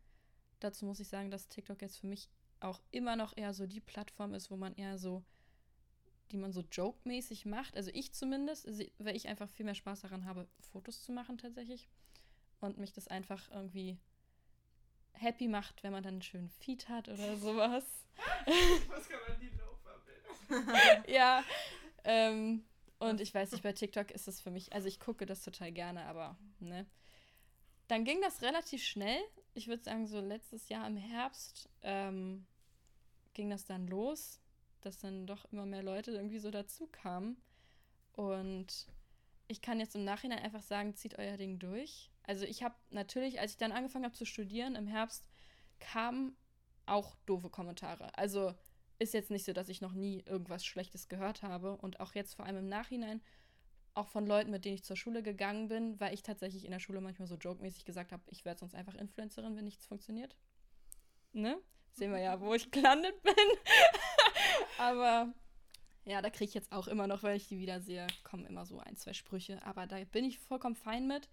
Dazu muss ich sagen, dass TikTok jetzt für mich auch immer noch eher so die Plattform ist, wo man eher so die man so joke-mäßig macht. Also ich zumindest, weil ich einfach viel mehr Spaß daran habe, Fotos zu machen tatsächlich. Und mich das einfach irgendwie happy macht, wenn man dann einen schönen Feed hat oder [LAUGHS] sowas. Was kann man die no [LAUGHS] Ja. Ähm, und ich weiß nicht, bei TikTok ist es für mich, also ich gucke das total gerne, aber ne. Dann ging das relativ schnell. Ich würde sagen, so letztes Jahr im Herbst ähm, ging das dann los dass dann doch immer mehr Leute irgendwie so dazu kamen. Und ich kann jetzt im Nachhinein einfach sagen, zieht euer Ding durch. Also ich habe natürlich, als ich dann angefangen habe zu studieren im Herbst, kamen auch doofe Kommentare. Also ist jetzt nicht so, dass ich noch nie irgendwas Schlechtes gehört habe. Und auch jetzt vor allem im Nachhinein, auch von Leuten, mit denen ich zur Schule gegangen bin, weil ich tatsächlich in der Schule manchmal so jokemäßig gesagt habe, ich werde sonst einfach Influencerin, wenn nichts funktioniert. Ne? Sehen wir ja, wo ich gelandet bin. [LAUGHS] Aber ja, da kriege ich jetzt auch immer noch, wenn ich die wiedersehe, kommen immer so ein, zwei Sprüche. Aber da bin ich vollkommen fein mit,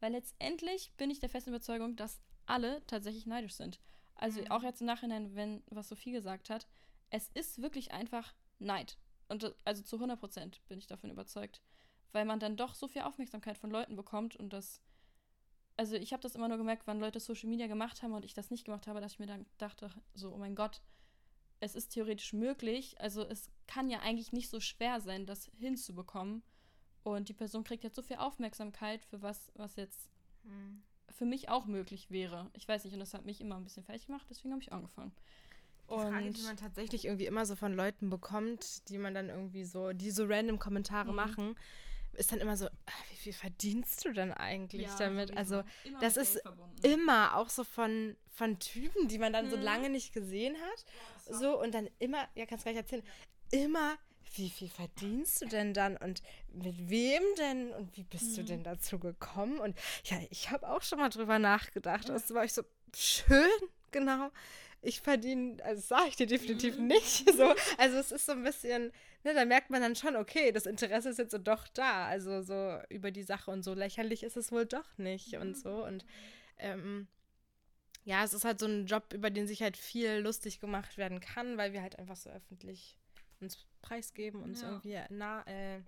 weil letztendlich bin ich der festen Überzeugung, dass alle tatsächlich neidisch sind. Also mhm. auch jetzt im Nachhinein, wenn, was Sophie gesagt hat, es ist wirklich einfach Neid. Und also zu 100 Prozent bin ich davon überzeugt. Weil man dann doch so viel Aufmerksamkeit von Leuten bekommt und das also ich habe das immer nur gemerkt, wann Leute Social Media gemacht haben und ich das nicht gemacht habe, dass ich mir dann dachte, so, oh mein Gott, es ist theoretisch möglich. Also es kann ja eigentlich nicht so schwer sein, das hinzubekommen. Und die Person kriegt jetzt so viel Aufmerksamkeit für was, was jetzt hm. für mich auch möglich wäre. Ich weiß nicht, und das hat mich immer ein bisschen fertig gemacht, deswegen habe ich angefangen. Die Frage, die man tatsächlich irgendwie immer so von Leuten bekommt, die man dann irgendwie so, die so random Kommentare mhm. machen, ist dann immer so, ah, wie viel verdienst du denn eigentlich ja, damit? Also, das ist immer auch so von, von Typen, die man dann hm. so mhm. lange nicht gesehen hat. Ja, so, und dann immer, ja, kannst du gleich erzählen, immer, wie viel verdienst du denn dann und mit wem denn und wie bist hm. du denn mhm. dazu gekommen? Und ja, ich habe auch schon mal drüber nachgedacht. Das war ich so, schön, genau ich verdiene, also sage ich dir definitiv mhm. nicht. [LAUGHS] So, also es ist so ein bisschen, ne, da merkt man dann schon, okay, das Interesse ist jetzt so doch da. Also so über die Sache und so lächerlich ist es wohl doch nicht und so. Und ähm, ja, es ist halt so ein Job, über den sich halt viel lustig gemacht werden kann, weil wir halt einfach so öffentlich uns preisgeben, uns ja. irgendwie na, äh,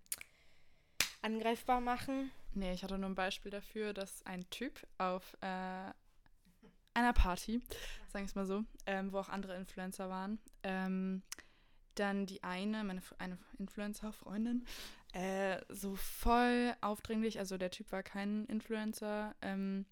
angreifbar machen. Nee, ich hatte nur ein Beispiel dafür, dass ein Typ auf äh, einer Party, sagen wir es mal so, ähm, wo auch andere Influencer waren. Ähm, dann die eine, meine eine Influencer-Freundin, äh, so voll aufdringlich, also der Typ war kein Influencer, ähm,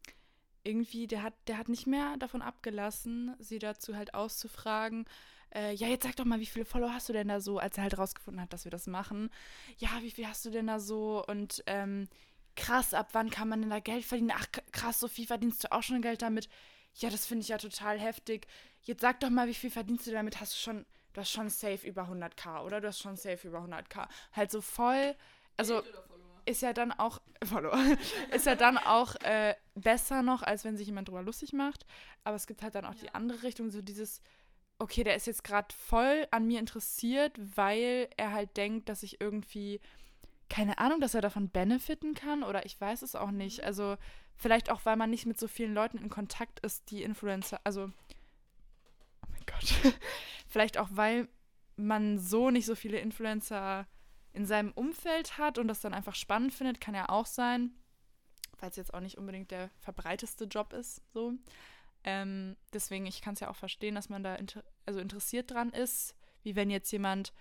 irgendwie, der hat, der hat nicht mehr davon abgelassen, sie dazu halt auszufragen, äh, ja, jetzt sag doch mal, wie viele Follower hast du denn da so, als er halt rausgefunden hat, dass wir das machen. Ja, wie viel hast du denn da so? Und ähm, krass, ab wann kann man denn da Geld verdienen? Ach, krass, so viel verdienst du auch schon Geld damit ja, das finde ich ja total heftig. Jetzt sag doch mal, wie viel verdienst du damit? Hast du schon, du hast schon safe über 100k, oder? Du hast schon safe über 100k. Halt so voll, also ist ja dann auch, [LAUGHS] Follower, ist ja dann auch äh, besser noch, als wenn sich jemand drüber lustig macht. Aber es gibt halt dann auch ja. die andere Richtung, so dieses, okay, der ist jetzt gerade voll an mir interessiert, weil er halt denkt, dass ich irgendwie, keine Ahnung, dass er davon benefiten kann oder ich weiß es auch nicht. Mhm. Also Vielleicht auch, weil man nicht mit so vielen Leuten in Kontakt ist, die Influencer, also, oh mein Gott, [LAUGHS] vielleicht auch, weil man so nicht so viele Influencer in seinem Umfeld hat und das dann einfach spannend findet, kann ja auch sein. weil es jetzt auch nicht unbedingt der verbreiteste Job ist. So. Ähm, deswegen, ich kann es ja auch verstehen, dass man da inter also interessiert dran ist, wie wenn jetzt jemand,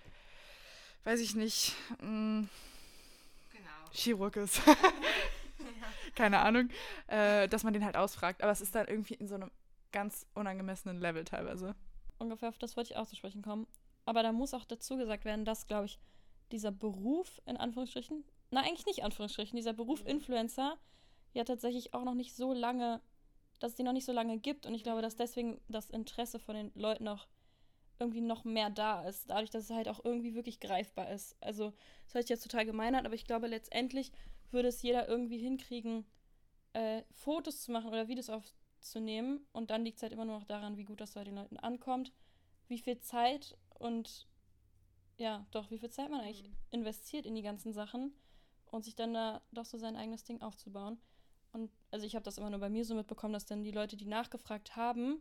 weiß ich nicht, mh, genau. Chirurg [LAUGHS] ist. Keine Ahnung, äh, dass man den halt ausfragt. Aber es ist dann irgendwie in so einem ganz unangemessenen Level teilweise. Ungefähr auf das wollte ich auch zu sprechen kommen. Aber da muss auch dazu gesagt werden, dass, glaube ich, dieser Beruf, in Anführungsstrichen, na eigentlich nicht Anführungsstrichen, dieser Beruf mhm. Influencer ja tatsächlich auch noch nicht so lange, dass es die noch nicht so lange gibt. Und ich glaube, dass deswegen das Interesse von den Leuten auch irgendwie noch mehr da ist, dadurch, dass es halt auch irgendwie wirklich greifbar ist. Also, das hört sich jetzt total gemein an, aber ich glaube, letztendlich würde es jeder irgendwie hinkriegen, äh, Fotos zu machen oder Videos aufzunehmen. Und dann liegt es halt immer nur noch daran, wie gut das bei den Leuten ankommt, wie viel Zeit und ja, doch, wie viel Zeit man eigentlich mhm. investiert in die ganzen Sachen und sich dann da doch so sein eigenes Ding aufzubauen. Und also ich habe das immer nur bei mir so mitbekommen, dass dann die Leute, die nachgefragt haben,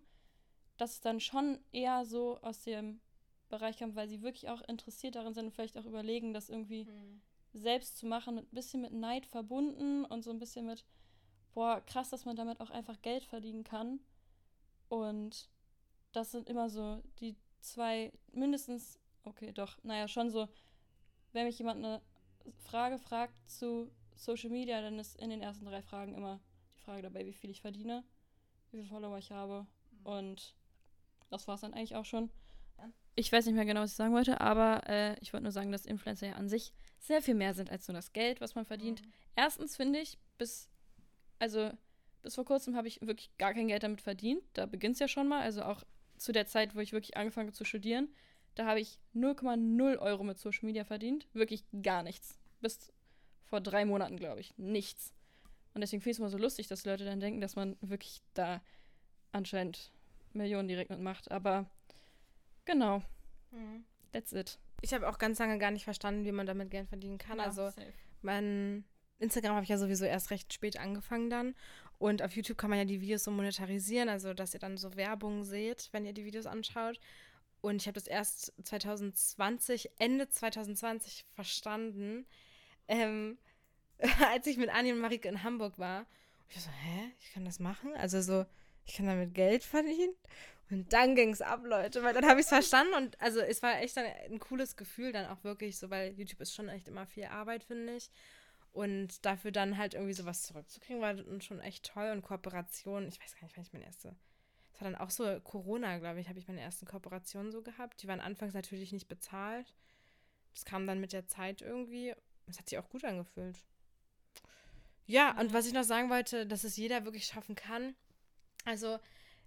dass es dann schon eher so aus dem Bereich kam, weil sie wirklich auch interessiert darin sind und vielleicht auch überlegen, das irgendwie mhm. selbst zu machen, mit ein bisschen mit Neid verbunden und so ein bisschen mit, boah, krass, dass man damit auch einfach Geld verdienen kann. Und das sind immer so die zwei, mindestens, okay, doch, naja, schon so, wenn mich jemand eine Frage fragt zu Social Media, dann ist in den ersten drei Fragen immer die Frage dabei, wie viel ich verdiene, wie viele Follower ich habe. Mhm. Und das war es dann eigentlich auch schon. Ich weiß nicht mehr genau, was ich sagen wollte, aber äh, ich wollte nur sagen, dass Influencer ja an sich sehr viel mehr sind als nur das Geld, was man verdient. Mhm. Erstens finde ich, bis, also bis vor kurzem habe ich wirklich gar kein Geld damit verdient. Da beginnt es ja schon mal. Also auch zu der Zeit, wo ich wirklich angefangen habe zu studieren, da habe ich 0,0 Euro mit Social Media verdient. Wirklich gar nichts. Bis vor drei Monaten, glaube ich. Nichts. Und deswegen finde ich es immer so lustig, dass Leute dann denken, dass man wirklich da anscheinend Millionen direkt mitmacht. Aber genau. Mhm. That's it. Ich habe auch ganz lange gar nicht verstanden, wie man damit Geld verdienen kann. Ja, also safe. mein Instagram habe ich ja sowieso erst recht spät angefangen dann. Und auf YouTube kann man ja die Videos so monetarisieren, also dass ihr dann so Werbung seht, wenn ihr die Videos anschaut. Und ich habe das erst 2020, Ende 2020 verstanden, ähm, [LAUGHS] als ich mit Anni und Marike in Hamburg war. Und ich war so, hä, ich kann das machen? Also so, ich kann damit Geld verdienen? Und dann ging es ab, Leute, weil dann habe ich es verstanden und also es war echt ein cooles Gefühl dann auch wirklich so, weil YouTube ist schon echt immer viel Arbeit, finde ich. Und dafür dann halt irgendwie sowas zurückzukriegen, war schon echt toll und Kooperation. Ich weiß gar nicht, wann ich meine erste war dann auch so Corona, glaube ich, habe ich meine ersten Kooperationen so gehabt. Die waren anfangs natürlich nicht bezahlt. Das kam dann mit der Zeit irgendwie. Es hat sich auch gut angefühlt. Ja, und was ich noch sagen wollte, dass es jeder wirklich schaffen kann. Also,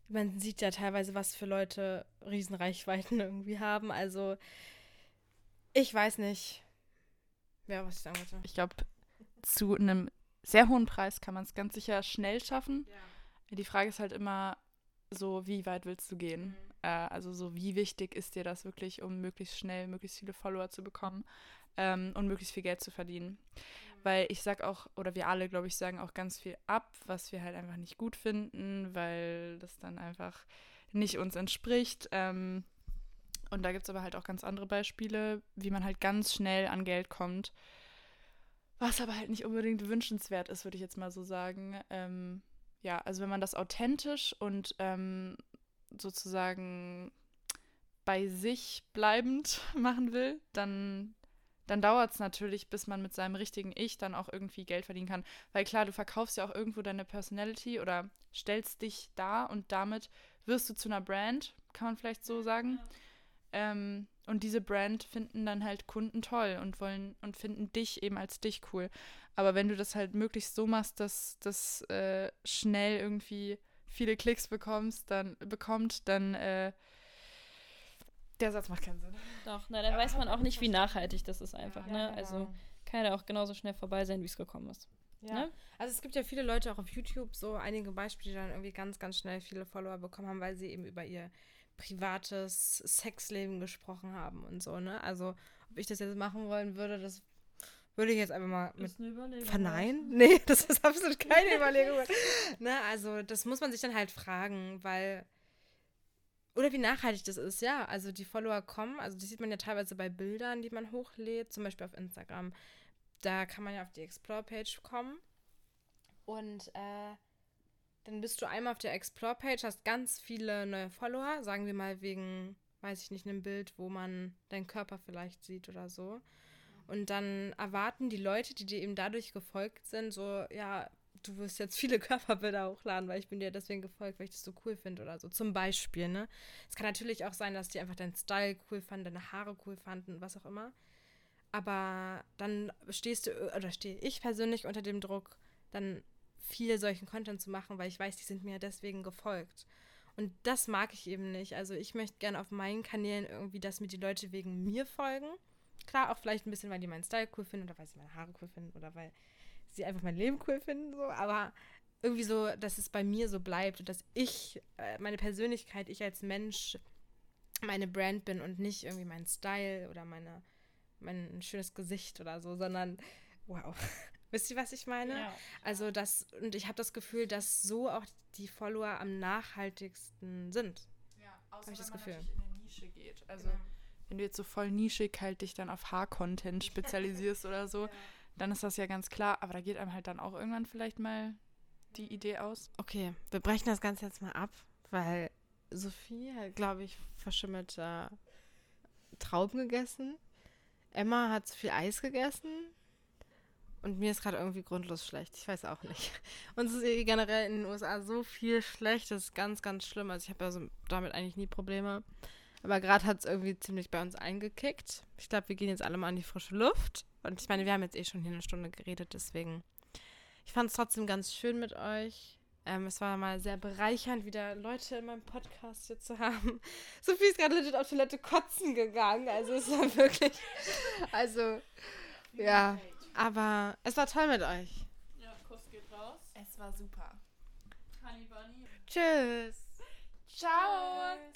man sieht ja teilweise, was für Leute Riesenreichweiten [LAUGHS] irgendwie haben. Also, ich weiß nicht. Ja, was ich sagen wollte. Ich glaube, zu einem sehr hohen Preis kann man es ganz sicher schnell schaffen. Ja. Die Frage ist halt immer, so, wie weit willst du gehen? Mhm. Äh, also so, wie wichtig ist dir das wirklich, um möglichst schnell möglichst viele Follower zu bekommen ähm, und möglichst viel Geld zu verdienen? Weil ich sag auch, oder wir alle, glaube ich, sagen auch ganz viel ab, was wir halt einfach nicht gut finden, weil das dann einfach nicht uns entspricht. Ähm, und da gibt es aber halt auch ganz andere Beispiele, wie man halt ganz schnell an Geld kommt. Was aber halt nicht unbedingt wünschenswert ist, würde ich jetzt mal so sagen. Ähm, ja, also wenn man das authentisch und ähm, sozusagen bei sich bleibend [LAUGHS] machen will, dann, dann dauert es natürlich, bis man mit seinem richtigen Ich dann auch irgendwie Geld verdienen kann. Weil klar, du verkaufst ja auch irgendwo deine Personality oder stellst dich da und damit wirst du zu einer Brand, kann man vielleicht so sagen. Ja. Ähm, und diese Brand finden dann halt Kunden toll und wollen und finden dich eben als dich cool. Aber wenn du das halt möglichst so machst, dass das äh, schnell irgendwie viele Klicks bekommst, dann bekommt, dann äh, der Satz macht keinen Sinn. Doch, na, dann ja, weiß man auch nicht, wie nachhaltig das ist einfach, ja, ne? Genau. Also kann ja auch genauso schnell vorbei sein, wie es gekommen ist. Ja. Ne? Also es gibt ja viele Leute auch auf YouTube, so einige Beispiele, die dann irgendwie ganz, ganz schnell viele Follower bekommen haben, weil sie eben über ihr privates Sexleben gesprochen haben und so, ne? Also ob ich das jetzt machen wollen würde, das würde ich jetzt einfach mal mit verneinen. Nee, das ist absolut keine Überlegung. [LAUGHS] ne, also das muss man sich dann halt fragen, weil oder wie nachhaltig das ist, ja. Also die Follower kommen, also das sieht man ja teilweise bei Bildern, die man hochlädt, zum Beispiel auf Instagram. Da kann man ja auf die Explore-Page kommen Und äh, dann bist du einmal auf der Explore-Page, hast ganz viele neue Follower, sagen wir mal wegen, weiß ich nicht, einem Bild, wo man deinen Körper vielleicht sieht oder so. Und dann erwarten die Leute, die dir eben dadurch gefolgt sind, so, ja, du wirst jetzt viele [LAUGHS] Körperbilder hochladen, weil ich bin dir deswegen gefolgt, weil ich das so cool finde oder so. Zum Beispiel, ne? Es kann natürlich auch sein, dass die einfach deinen Style cool fanden, deine Haare cool fanden, was auch immer. Aber dann stehst du, oder stehe ich persönlich unter dem Druck, dann viel solchen Content zu machen, weil ich weiß, die sind mir deswegen gefolgt. Und das mag ich eben nicht. Also ich möchte gerne auf meinen Kanälen irgendwie, dass mir die Leute wegen mir folgen. Klar, auch vielleicht ein bisschen, weil die meinen Style cool finden oder weil sie meine Haare cool finden oder weil sie einfach mein Leben cool finden, so, aber irgendwie so, dass es bei mir so bleibt und dass ich, äh, meine Persönlichkeit, ich als Mensch meine Brand bin und nicht irgendwie mein Style oder meine, mein schönes Gesicht oder so, sondern wow. [LAUGHS] Wisst ihr, was ich meine? Ja. Also das, und ich habe das Gefühl, dass so auch die Follower am nachhaltigsten sind. Ja, außer ich das man Gefühl. in eine Nische geht. Also genau. wenn du jetzt so voll nischig halt dich dann auf Haar-Content [LAUGHS] spezialisierst oder so, ja. Dann ist das ja ganz klar. Aber da geht einem halt dann auch irgendwann vielleicht mal die Idee aus. Okay, wir brechen das Ganze jetzt mal ab, weil Sophie hat, glaube ich, verschimmelte Trauben gegessen. Emma hat zu viel Eis gegessen. Und mir ist gerade irgendwie grundlos schlecht. Ich weiß auch nicht. Uns ist eh generell in den USA so viel schlecht. Das ist ganz, ganz schlimm. Also ich habe ja damit eigentlich nie Probleme. Aber gerade hat es irgendwie ziemlich bei uns eingekickt. Ich glaube, wir gehen jetzt alle mal an die frische Luft. Und ich meine, wir haben jetzt eh schon hier eine Stunde geredet, deswegen. Ich fand es trotzdem ganz schön mit euch. Ähm, es war mal sehr bereichernd, wieder Leute in meinem Podcast hier zu haben. [LAUGHS] Sophie ist gerade legit auf Toilette kotzen gegangen. Also es war [LAUGHS] wirklich. Also, ja. Aber es war toll mit euch. Ja, Kuss geht raus. Es war super. Honey Bunny. Tschüss. Ciao. Tschüss.